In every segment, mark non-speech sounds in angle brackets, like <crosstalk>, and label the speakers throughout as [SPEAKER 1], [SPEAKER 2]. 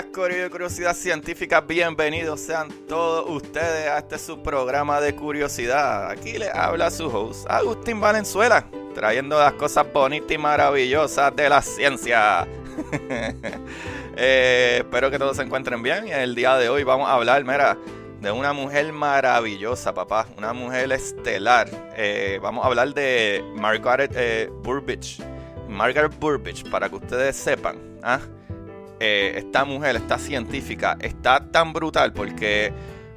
[SPEAKER 1] Buenas de Curiosidad Científica, bienvenidos sean todos ustedes a este su programa de curiosidad. Aquí les habla su host Agustín Valenzuela, trayendo las cosas bonitas y maravillosas de la ciencia. <laughs> Eh, espero que todos se encuentren bien y el día de hoy vamos a hablar, mira, de una mujer maravillosa, papá, una mujer estelar. Eh, vamos a hablar de Margaret eh, Burbidge. Margaret Burbidge, para que ustedes sepan, ¿ah? Eh, esta mujer, esta científica, está tan brutal porque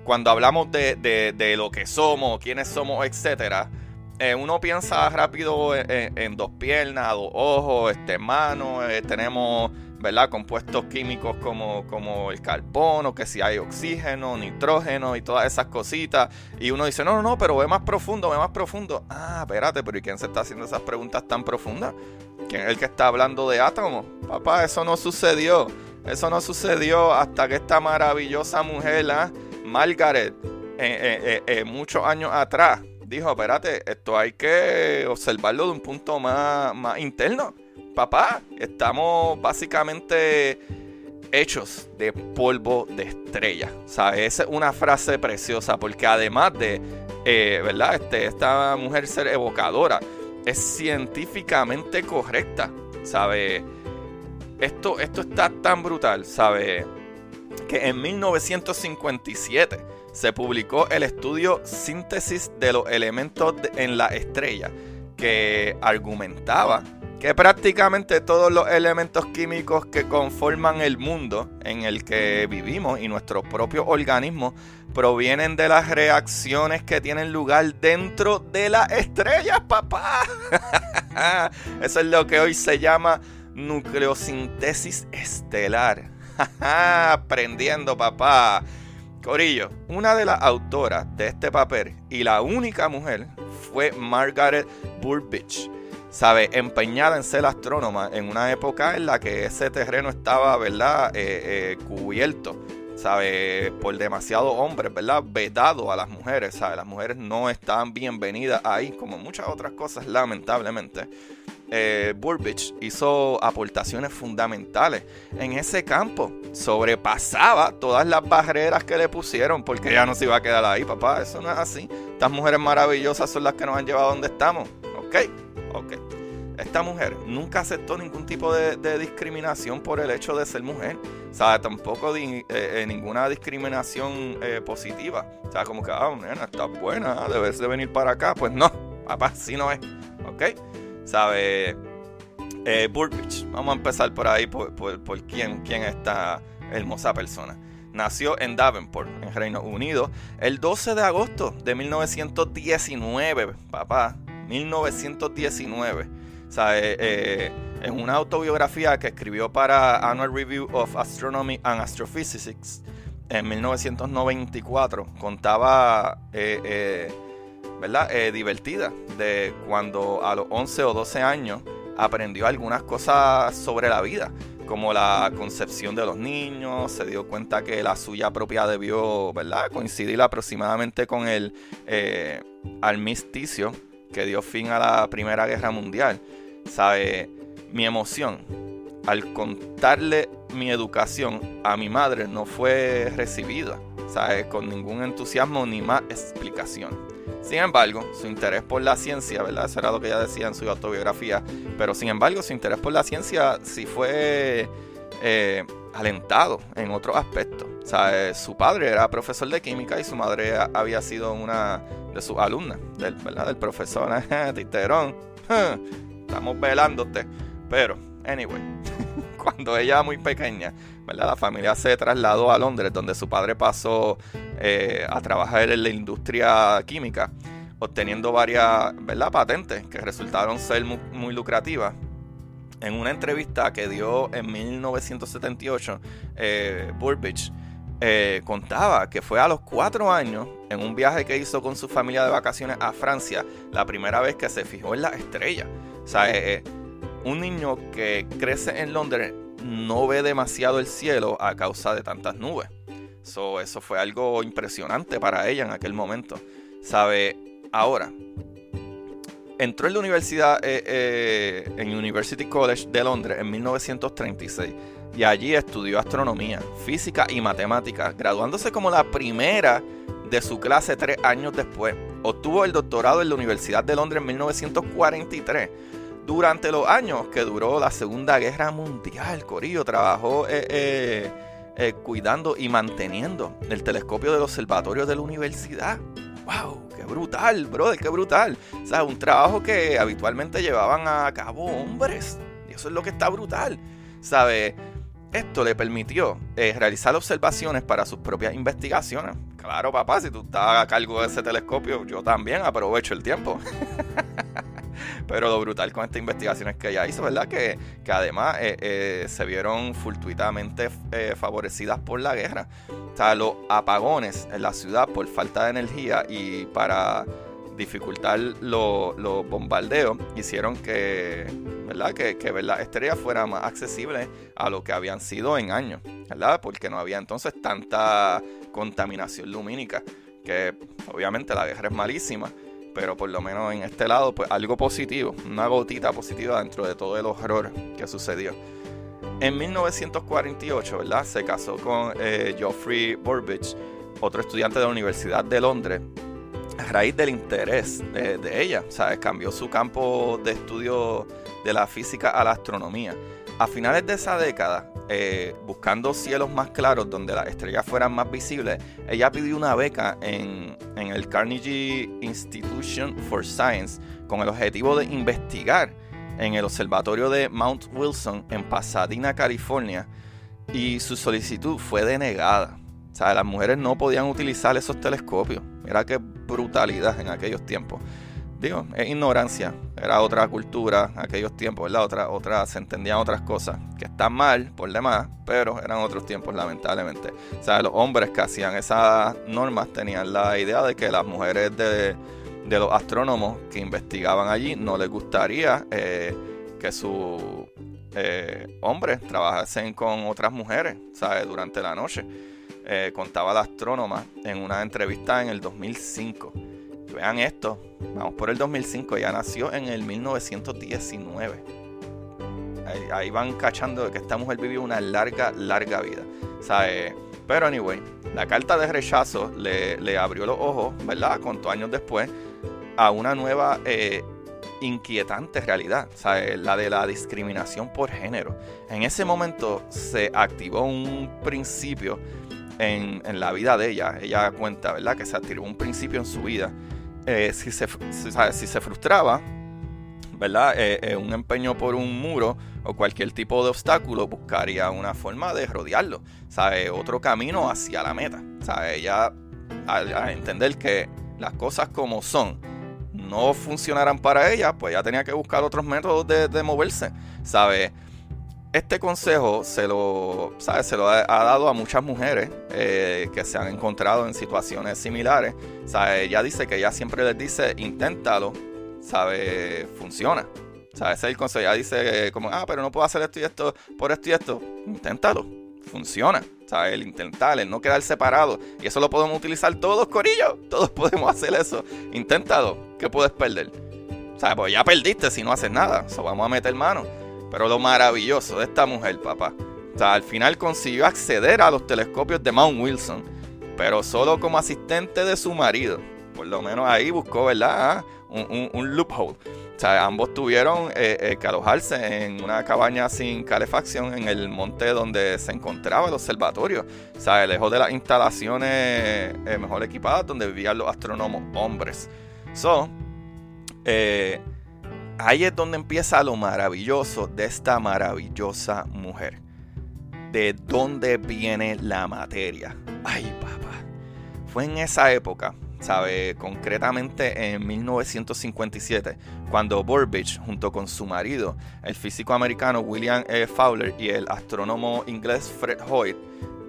[SPEAKER 1] cuando hablamos de, de, lo que somos, quiénes somos, etcétera, eh, uno piensa rápido en, en, dos piernas, dos ojos, este, manos, eh, tenemos, ¿verdad? Compuestos químicos como, como el carbono, que si hay oxígeno, nitrógeno y todas esas cositas. Y uno dice, no, no, no, pero ve más profundo, ve más profundo. Ah, espérate, pero ¿y quién se está haciendo esas preguntas tan profundas? ¿Quién es el que está hablando de átomos? Papá, eso no sucedió. Eso no sucedió hasta que esta maravillosa mujer, ¿eh? Margaret, eh, eh, muchos años atrás, dijo, espérate, esto hay que observarlo de un punto más, más interno. Papá, estamos básicamente hechos de polvo de estrella. ¿Sabes? Esa es una frase preciosa porque además de, ¿verdad? Este, esta mujer ser evocadora, es científicamente correcta, ¿sabe? Esto, esto está tan brutal, ¿sabe? Que en 1957 se publicó el estudio Síntesis de los elementos en la estrella, que argumentaba que prácticamente todos los elementos químicos que conforman el mundo en el que vivimos y nuestros propios organismos provienen de las reacciones que tienen lugar dentro de las estrellas, papá. <laughs> Eso es lo que hoy se llama nucleosintesis estelar. <laughs> Aprendiendo, papá. Corillo, una de las autoras de este papel y la única mujer fue Margaret Burbidge sabe, empeñada en ser astrónoma en una época en la que ese terreno estaba, ¿verdad?, eh, eh, cubierto, sabe, por demasiados hombres, ¿verdad?, vedado a las mujeres, sabe, las mujeres no estaban bienvenidas ahí, como muchas otras cosas, lamentablemente. Eh, Burbidge hizo aportaciones fundamentales en ese campo. Sobrepasaba todas las barreras que le pusieron porque ya no se iba a quedar ahí, papá. Eso no es así. Estas mujeres maravillosas son las que nos han llevado a donde estamos. ¿Ok? Ok. Esta mujer nunca aceptó ningún tipo de, discriminación por el hecho de ser mujer. O sea, tampoco eh, eh, ninguna discriminación eh, positiva. O sea, como que, ah, nena, estás buena, debes de venir para acá. Pues no, papá, sí no es. ¿Ok? ¿Sabe? Eh. Vamos a empezar por ahí, por, quién, quién es esta hermosa persona. Nació en Davenport, en Reino Unido, el 12 de agosto de 1919, papá. 1919. O sea, eh, eh, en una autobiografía que escribió para Annual Review of Astronomy and Astrophysics en 1994, contaba, eh, ¿verdad? divertida de cuando a los 11 o 12 años aprendió algunas cosas sobre la vida, como la concepción de los niños, se dio cuenta que la suya propia debió, ¿verdad?, coincidir aproximadamente con el armisticio que dio fin a la Primera Guerra Mundial. ¿Sabe? Mi emoción al contarle mi educación a mi madre no fue recibida, ¿sabe? Con ningún entusiasmo ni más explicación. Sin embargo, su interés por la ciencia, ¿verdad? Eso era lo que ella decía en su autobiografía. Pero sin embargo, su interés por la ciencia sí fue eh, alentado en otros aspectos. Su padre era profesor de química y su madre había sido una de sus alumnas, del, profesor <laughs> Titerón. Estamos velándote. Pero, anyway, <laughs> cuando ella era muy pequeña, la familia se trasladó a Londres, donde su padre pasó eh, a trabajar en la industria química, obteniendo varias patentes que resultaron ser muy, lucrativas. En una entrevista que dio en 1978, eh, Burbage eh, contaba que fue a los cuatro años, en un viaje que hizo con su familia de vacaciones a Francia, la primera vez que se fijó en la estrella. O sea, eh, eh, un niño que crece en Londres no ve demasiado el cielo a causa de tantas nubes. eso fue algo impresionante para ella en aquel momento. ¿Sabe? Ahora, entró en la universidad, en University College de Londres en 1936 y allí estudió astronomía, física y matemáticas, graduándose como la primera de su clase tres años después. Obtuvo el doctorado en la Universidad de Londres en 1943. Durante los años que duró la Segunda Guerra Mundial, Corillo trabajó eh, eh, eh, cuidando y manteniendo el telescopio del observatorio de la universidad. ¡Wow! ¡Qué brutal, brother! ¡Qué brutal! O un trabajo que habitualmente llevaban a cabo hombres. Y eso es lo que está brutal. ¿Sabe? Esto le permitió eh, realizar observaciones para sus propias investigaciones. Claro, papá, si tú estás a cargo de ese telescopio, yo también aprovecho el tiempo. <laughs> Pero lo brutal con estas investigaciones que ella hizo, ¿verdad? Que, que además eh, eh, se vieron fortuitamente favorecidas por la guerra. O los apagones en la ciudad por falta de energía y para dificultar los bombardeos hicieron que, ¿verdad? Que, que ver las estrellas fuera más accesible a lo que habían sido en años, ¿verdad? Porque no había entonces tanta contaminación lumínica, que obviamente la guerra es malísima, pero por lo menos en este lado, pues algo positivo, una gotita positiva dentro de todo el horror que sucedió. En 1948, ¿verdad? Se casó con eh, Geoffrey Burbidge, otro estudiante de la Universidad de Londres, a raíz del interés de, ella, ¿sabes? Cambió su campo de estudio de la física a la astronomía. A finales de esa década, eh, buscando cielos más claros donde las estrellas fueran más visibles, ella pidió una beca en, en el Carnegie Institution for Science con el objetivo de investigar en el observatorio de Mount Wilson en Pasadena, California, y su solicitud fue denegada. O sea, las mujeres no podían utilizar esos telescopios. Mira qué brutalidad en aquellos tiempos. Digo, es ignorancia. Era otra cultura en aquellos tiempos, ¿verdad? Otra, otra, se entendían otras cosas que están mal por demás, pero eran otros tiempos, lamentablemente. O sea, los hombres que hacían esas normas tenían la idea de que las mujeres de, los astrónomos que investigaban allí no les gustaría eh, que sus eh, hombres trabajasen con otras mujeres, ¿sabes? Durante la noche. Eh, contaba la astrónoma en una entrevista en el 2005. vean esto, vamos por el 2005, ya nació en el 1919. Ahí, van cachando de que esta mujer vivió una larga, larga vida. pero anyway, la carta de rechazo le, abrió los ojos, ¿verdad? Cuantos años después, a una nueva eh, inquietante realidad, la de la discriminación por género. En ese momento se activó un principio en, la vida de ella. Ella cuenta, ¿verdad? Que se activó un principio en su vida. Eh, si, se, si, se frustraba, ¿verdad? Eh, eh, un empeño por un muro o cualquier tipo de obstáculo, buscaría una forma de rodearlo, ¿sabe? Otro camino hacia la meta, ¿sabe? Ella, al, entender que las cosas como son no funcionarán para ella, pues ya tenía que buscar otros métodos de, de moverse, ¿sabe? Este consejo se lo, ¿sabes? Se lo ha, dado a muchas mujeres eh, que se han encontrado en situaciones similares. ¿sabe? Ella dice que ella siempre les dice, inténtalo, ¿sabe? Funciona. ¿sabe? Ese es el consejo. Ella dice como, ah, pero no puedo hacer esto y esto por esto y esto. Inténtalo. Funciona. ¿sabe? El intentar, el no quedar separado. Y eso lo podemos utilizar todos, Corillo. Todos <laughs> podemos hacer eso. Inténtalo. ¿Qué puedes perder? ¿Sabes? Pues ya perdiste si no haces nada. So, vamos a meter mano. Pero lo maravilloso de esta mujer, papá, o sea, al final consiguió acceder a los telescopios de Mount Wilson, pero solo como asistente de su marido. por lo menos ahí buscó, ¿verdad? Ah, un, loophole. O sea, ambos tuvieron eh, eh, que alojarse en una cabaña sin calefacción en el monte donde se encontraba el observatorio. O sea, lejos de las instalaciones eh, mejor equipadas donde vivían los astrónomos hombres. So, ahí es donde empieza lo maravilloso de esta maravillosa mujer. ¿De dónde viene la materia? Ay, papá. Fue en esa época ¿sabe? Concretamente en 1957, cuando Burbage, junto con su marido, el físico americano William E. Fowler y el astrónomo inglés Fred Hoyle,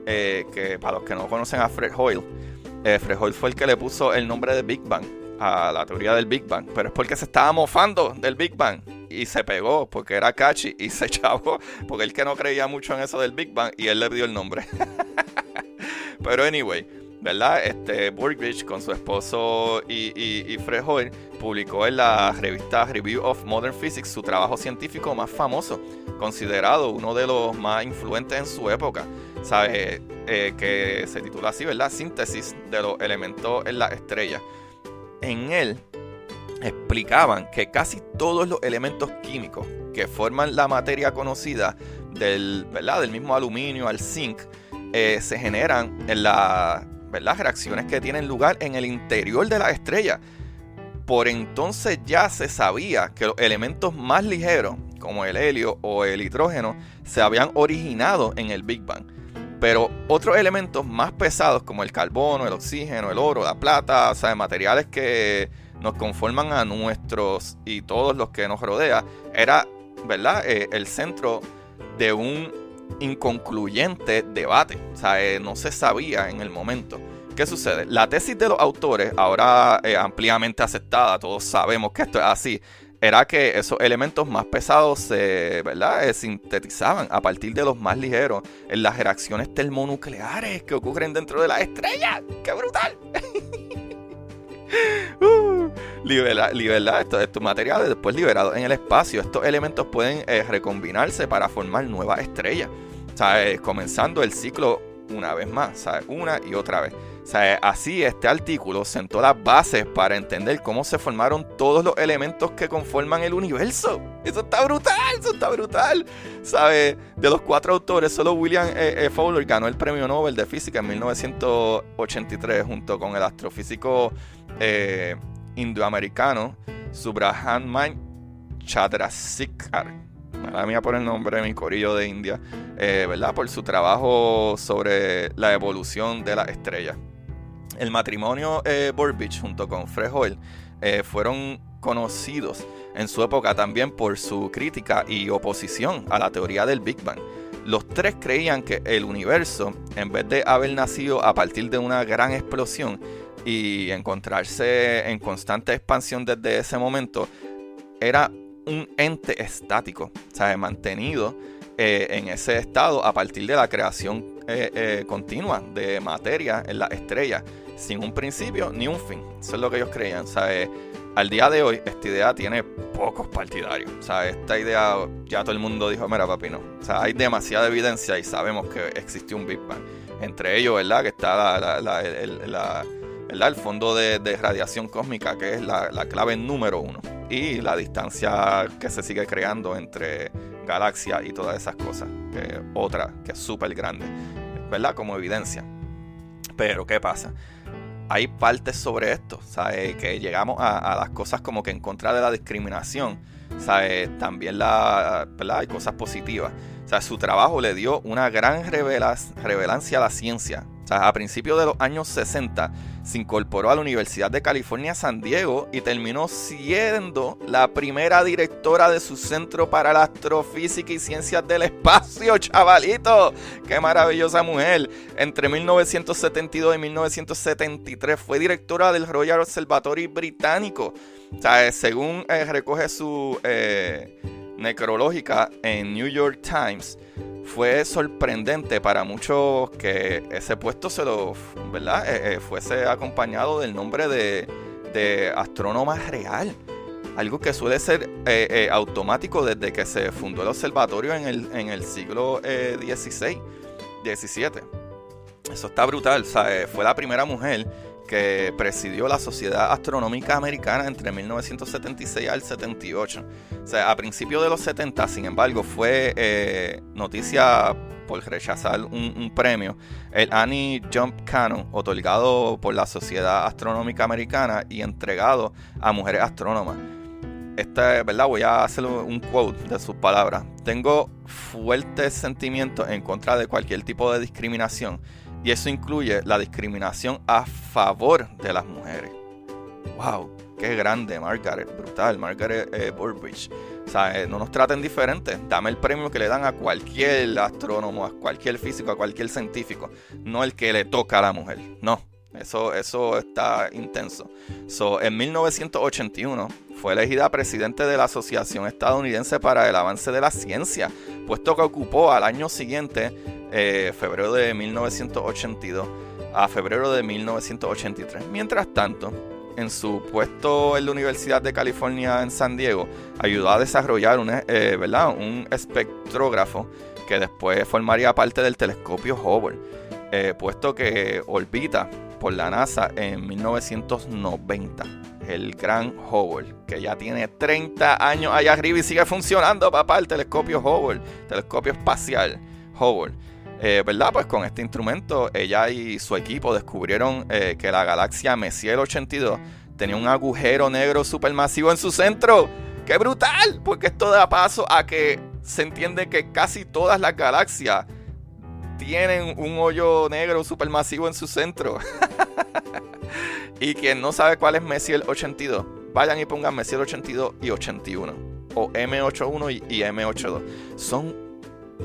[SPEAKER 1] eh, que para los que no conocen a Fred Hoyle, eh, Fred Hoyle fue el que le puso el nombre de Big Bang a la teoría del Big Bang, pero es porque se estaba mofando del Big Bang y se pegó porque era catchy y <laughs> se echó porque él que no creía mucho en eso del Big Bang y él le dio el nombre. <laughs> pero anyway, ¿verdad? Este, Burbage con su esposo y, y, Fred Hoyle publicó en la revista Review of Modern Physics su trabajo científico más famoso, considerado uno de los más influentes en su época, ¿sabes? Eh, que se titula así, ¿verdad? Síntesis de los elementos en la estrella. En él explicaban que casi todos los elementos químicos que forman la materia conocida del, ¿verdad? del mismo aluminio al zinc, eh, se generan en la las Reacciones que tienen lugar en el interior de la estrella. Por entonces ya se sabía que los elementos más ligeros, como el helio o el hidrógeno, se habían originado en el Big Bang. Pero otros elementos más pesados, como el carbono, el oxígeno, el oro, la plata, o sea, materiales que nos conforman a nuestros y todos los que nos rodea, era, ¿verdad?, eh, el centro de un inconcluyente debate. O sea, eh, no se sabía en el momento. ¿Qué sucede? La tesis de los autores, ahora eh, ampliamente aceptada, todos sabemos que esto es así, era que esos elementos más pesados se ¿verdad? Eh, sintetizaban a partir de los más ligeros en las reacciones termonucleares que ocurren dentro de las estrellas. ¡Qué brutal! <laughs> uh, libera, estos, materiales después liberados en el espacio. Estos elementos pueden eh, recombinarse para formar nuevas estrellas. ¿sabes? Comenzando el ciclo una vez más, una y otra vez. Así este artículo sentó las bases para entender cómo se formaron todos los elementos que conforman el universo. Eso está brutal, eso está brutal. ¿Sabe? De los cuatro autores, solo William e. Fowler ganó el premio Nobel de Física en 1983 junto con el astrofísico eh, indoamericano Subrahman Chandrasekhar. La mía por el nombre de mi corillo de India, eh, ¿verdad? Por su trabajo sobre la evolución de las estrellas. El matrimonio eh, junto con Fred Hoyle eh, fueron conocidos en su época también por su crítica y oposición a la teoría del Big Bang. Los tres creían que el universo, en vez de haber nacido a partir de una gran explosión, y encontrarse en constante expansión desde ese momento, era un ente estático, o mantenido eh, en ese estado a partir de la creación eh, eh, continua de materia en la estrella, sin un principio ni un fin. Eso es lo que ellos creían. ¿sabes? Al día de hoy, esta idea tiene pocos partidarios. O sea, esta idea ya todo el mundo dijo, mira papi, no. O sea, hay demasiada evidencia y sabemos que existió un Big Bang. Entre ellos, ¿verdad? Que está la, la, la el fondo de, radiación cósmica, que es la, clave número uno, y la distancia que se sigue creando entre galaxias y todas esas cosas, que otra que es súper grande, ¿verdad? Como evidencia. Pero, ¿qué pasa? Hay partes sobre esto, ¿sabes? Que llegamos a, las cosas como que en contra de la discriminación, ¿sabes? También la, ¿verdad? hay cosas positivas. Su trabajo le dio una gran revelancia a la ciencia, a principios de los años 60 se incorporó a la Universidad de California San Diego y terminó siendo la primera directora de su Centro para la Astrofísica y Ciencias del Espacio, <laughs> chavalito. ¡Qué maravillosa mujer! Entre 1972 y 1973 fue directora del Royal Observatory Británico. Sea, según eh, recoge su eh, necrológica en New York Times, fue sorprendente para muchos que ese puesto se lo, ¿verdad? Eh, eh, fuese acompañado del nombre de, de astrónoma real. Algo que suele ser eh, automático desde que se fundó el observatorio en el, en el siglo XVI, XVII. Eso está brutal. Fue la primera mujer que presidió la Sociedad Astronómica Americana entre 1976 al 78. O sea, a principios de los 70, sin embargo, fue eh, noticia por rechazar un, premio, el Annie Jump Cannon, otorgado por la Sociedad Astronómica Americana y entregado a mujeres astrónomas. Esta, ¿verdad? Voy a hacer un quote de sus palabras. Tengo fuertes sentimientos en contra de cualquier tipo de discriminación y eso incluye la discriminación a favor de las mujeres. ¡Wow! ¡Qué grande, Margaret! Brutal, Margaret eh. O sea, eh, no nos traten diferentes. Dame el premio que le dan a cualquier astrónomo, a cualquier físico, a cualquier científico. No el que le toca a la mujer. No. Eso, eso está intenso. So, en 1981 fue elegida presidente de la Asociación Estadounidense para el Avance de la Ciencia, puesto que ocupó al año siguiente eh, febrero de 1982 a febrero de 1983. Mientras tanto, en su puesto en la Universidad de California en San Diego, ayudó a desarrollar un, eh, ¿verdad? un espectrógrafo que después formaría parte del telescopio Hubble, eh, puesto que orbita por la NASA en 1990. El gran Hubble, que ya tiene 30 años allá arriba y sigue funcionando, papá, el telescopio Hubble, telescopio espacial Hubble. Eh, ¿Verdad? Pues con este instrumento ella y su equipo descubrieron eh, que la galaxia Messier 82 tenía un agujero negro supermasivo en su centro. ¡Qué brutal! Porque esto da paso a que se entiende que casi todas las galaxias tienen un hoyo negro supermasivo en su centro. <laughs> y quien no sabe cuál es Messier 82, vayan y pongan Messier 82 y 81. O M81 y M82. Son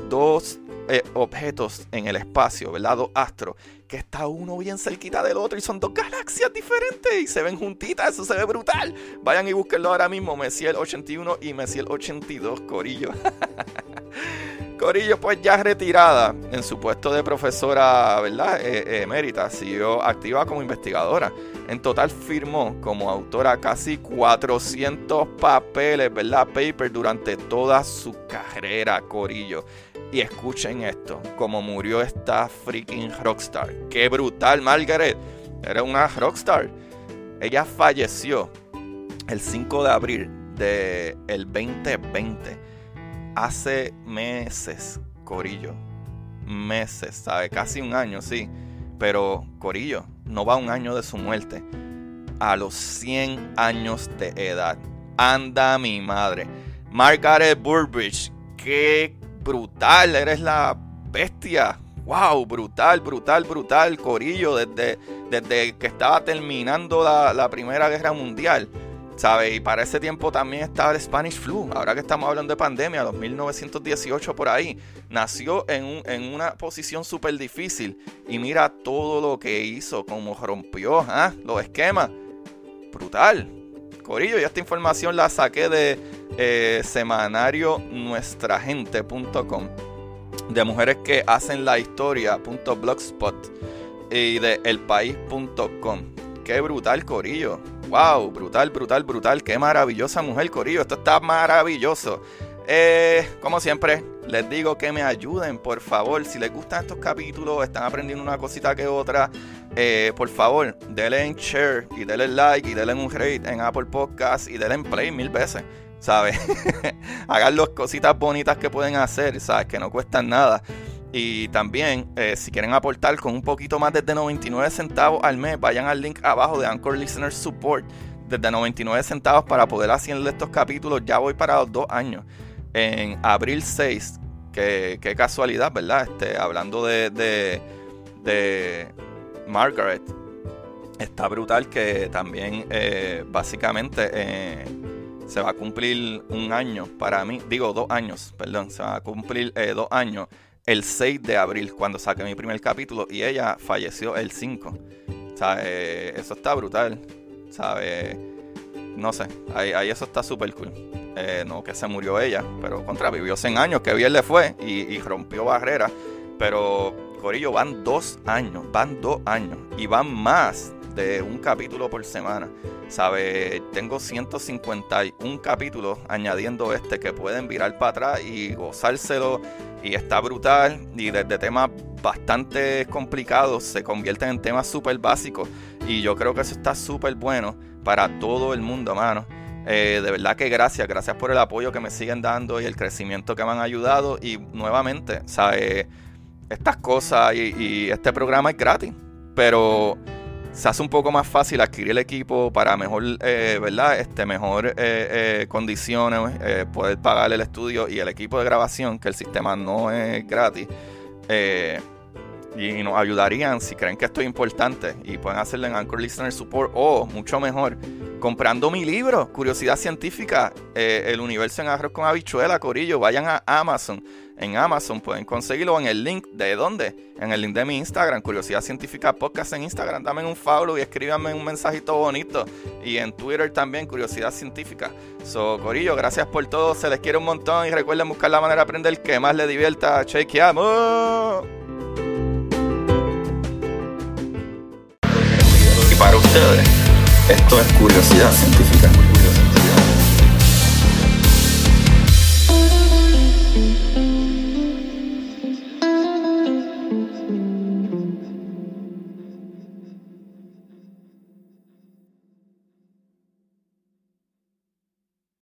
[SPEAKER 1] dos eh, objetos en el espacio, ¿verdad? Dos astros, que está uno bien cerquita del otro y son dos galaxias diferentes y se ven juntitas, eso se ve brutal. Vayan y búsquenlo ahora mismo, Messier 81 y Messier 82, Corillo. <laughs> Corillo, pues ya retirada en su puesto de profesora, ¿verdad? Eh, eh, emérita, siguió activa como investigadora. En total firmó como autora casi 400 papeles, ¿verdad? Paper durante toda su carrera, Corillo. Y escuchen esto, como murió esta freaking rockstar. Qué brutal, Margaret. Era una rockstar. Ella falleció el 5 de abril del el 2020 hace meses, Corillo. Meses, ¿sabe? Casi un año, sí. Pero, Corillo, no va un año de su muerte. A los 100 años de edad. Anda mi madre. Margaret Burbridge, qué brutal, eres la bestia. Wow, brutal, brutal, brutal, Corillo, desde, desde que estaba terminando la, la Primera Guerra Mundial ¿Sabe? Y para ese tiempo también estaba el Spanish Flu. Ahora que estamos hablando de pandemia, 1918 por ahí. Nació en, en una posición súper difícil. Y mira todo lo que hizo, como rompió ¿ah? los esquemas. Brutal. Corillo, y esta información la saqué de eh, semanario nuestragente.com. De mujeres que hacen la historia.blogspot y de elpaís.com. Qué brutal, Corillo Wow, brutal, brutal, brutal. Qué maravillosa mujer, Corillo. Esto está maravilloso. Eh, como siempre, les digo que me ayuden, por favor. Si les gustan estos capítulos, están aprendiendo una cosita que otra, eh, por favor, denle en share y denle like y denle un rate en Apple Podcasts y denle en play mil veces. ¿Sabes? <laughs> Hagan las cositas bonitas que pueden hacer, ¿sabes? Que no cuestan nada. Y también, eh, si quieren aportar con un poquito más desde 99 centavos al mes, vayan al link abajo de Anchor Listener Support desde 99 centavos para poder hacerle estos capítulos. Ya voy para los dos años. En abril 6, que, qué casualidad, ¿verdad? Este, hablando de, de, Margaret, está brutal que también eh, básicamente eh, se va a cumplir un año para mí, digo dos años, perdón, se va a cumplir dos años el 6 de abril, cuando saqué mi primer capítulo, y ella falleció el 5. ¿Sabes? Eso está brutal. ¿Sabes? No sé, ahí, eso está súper cool. Eh, no que se murió ella, pero contra vivió 100 años, que bien le fue y, rompió barreras. Pero, Corillo, van dos años, van dos años y van más de un capítulo por semana. ¿Sabe? Tengo 151 capítulos añadiendo este que pueden virar para atrás y gozárselo y está brutal y desde temas bastante complicados se convierten en temas súper básicos. Y yo creo que eso está súper bueno para todo el mundo, mano. Eh, de verdad que gracias, gracias por el apoyo que me siguen dando y el crecimiento que me han ayudado. Y nuevamente, ¿sabes? Estas cosas y, este programa es gratis, pero se hace un poco más fácil adquirir el equipo para mejor, eh, ¿verdad? Este, mejor eh, condiciones, poder pagar el estudio y el equipo de grabación, que el sistema no es gratis y nos ayudarían si creen que esto es importante y pueden hacerlo en Anchor Listener Support o mucho mejor comprando mi libro Curiosidad Científica eh, el universo en arroz con habichuela Corillo vayan a Amazon en Amazon pueden conseguirlo en el link de dónde en el link de mi Instagram Curiosidad Científica Podcast en Instagram. Dame un follow y escríbanme un mensajito bonito. Y en Twitter también Curiosidad Científica. So Corillo gracias por todo se les quiere un montón y recuerden buscar la manera de aprender que más les divierta. Chequeamos.
[SPEAKER 2] Para ustedes, esto es curiosidad científica.